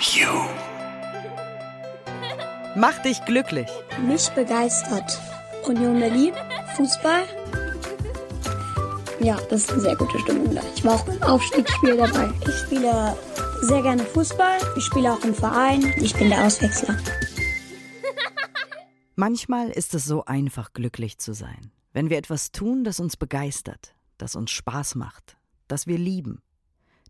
You. Mach dich glücklich. Mich begeistert Union Berlin, Fußball. Ja, das ist eine sehr gute Stimmung da. Ich war auch beim Aufstiegsspiel dabei. Ich spiele sehr gerne Fußball. Ich spiele auch im Verein. Ich bin der Auswechsler. Manchmal ist es so einfach, glücklich zu sein. Wenn wir etwas tun, das uns begeistert, das uns Spaß macht, das wir lieben.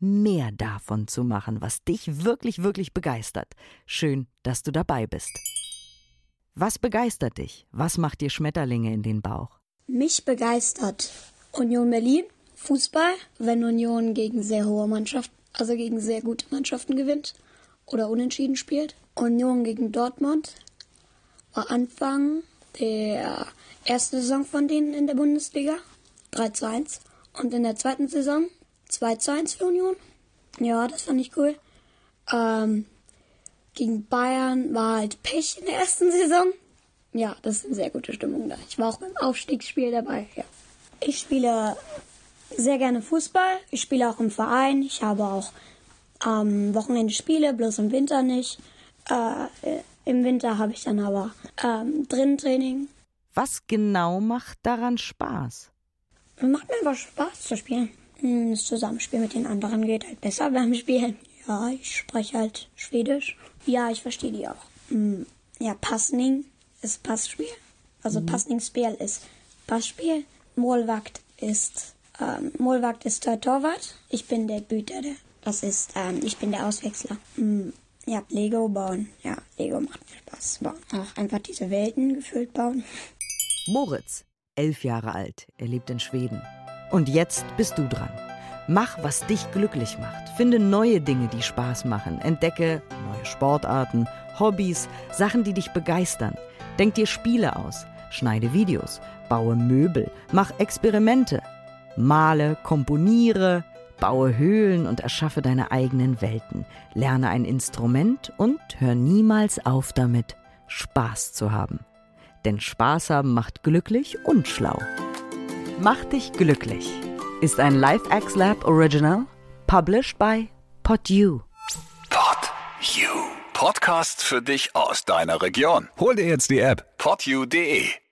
mehr davon zu machen, was dich wirklich, wirklich begeistert. Schön, dass du dabei bist. Was begeistert dich? Was macht dir Schmetterlinge in den Bauch? Mich begeistert Union Berlin, Fußball, wenn Union gegen sehr hohe Mannschaften, also gegen sehr gute Mannschaften gewinnt oder unentschieden spielt. Union gegen Dortmund war Anfang der ersten Saison von denen in der Bundesliga 3 zu 1 und in der zweiten Saison 2 zu 1 für Union. Ja, das fand ich cool. Ähm, gegen Bayern war halt Pech in der ersten Saison. Ja, das ist eine sehr gute Stimmung da. Ich war auch beim Aufstiegsspiel dabei, ja. Ich spiele sehr gerne Fußball. Ich spiele auch im Verein. Ich habe auch am Wochenende Spiele, bloß im Winter nicht. Äh, Im Winter habe ich dann aber ähm, drin Training. Was genau macht daran Spaß? Macht mir einfach Spaß zu spielen. Hm, Das Zusammenspiel mit den anderen geht halt besser beim Spielen. Ja, ich spreche halt Schwedisch. Ja, ich verstehe die auch. Hm, Ja, Passning ist Passspiel. Also Passningsspiel ist Passspiel. Målvakt ist ähm, Målvakt ist der Torwart. Ich bin der Büter. Der, das ist ähm, ich bin der Auswechsler. Hm, Ja, Lego bauen. Ja, Lego macht mir Spaß. Bauen. Auch einfach diese Welten gefüllt bauen. Moritz, elf Jahre alt, er lebt in Schweden. Und jetzt bist du dran. Mach, was dich glücklich macht. Finde neue Dinge, die Spaß machen. Entdecke neue Sportarten, Hobbys, Sachen, die dich begeistern. Denk dir Spiele aus. Schneide Videos. Baue Möbel. Mach Experimente. Male, komponiere. Baue Höhlen und erschaffe deine eigenen Welten. Lerne ein Instrument und hör niemals auf damit, Spaß zu haben. Denn Spaß haben macht glücklich und schlau. Mach dich glücklich ist ein LifeX Lab Original, published by PodU. Pod You. Podcast für dich aus deiner Region. Hol dir jetzt die App podyou.de.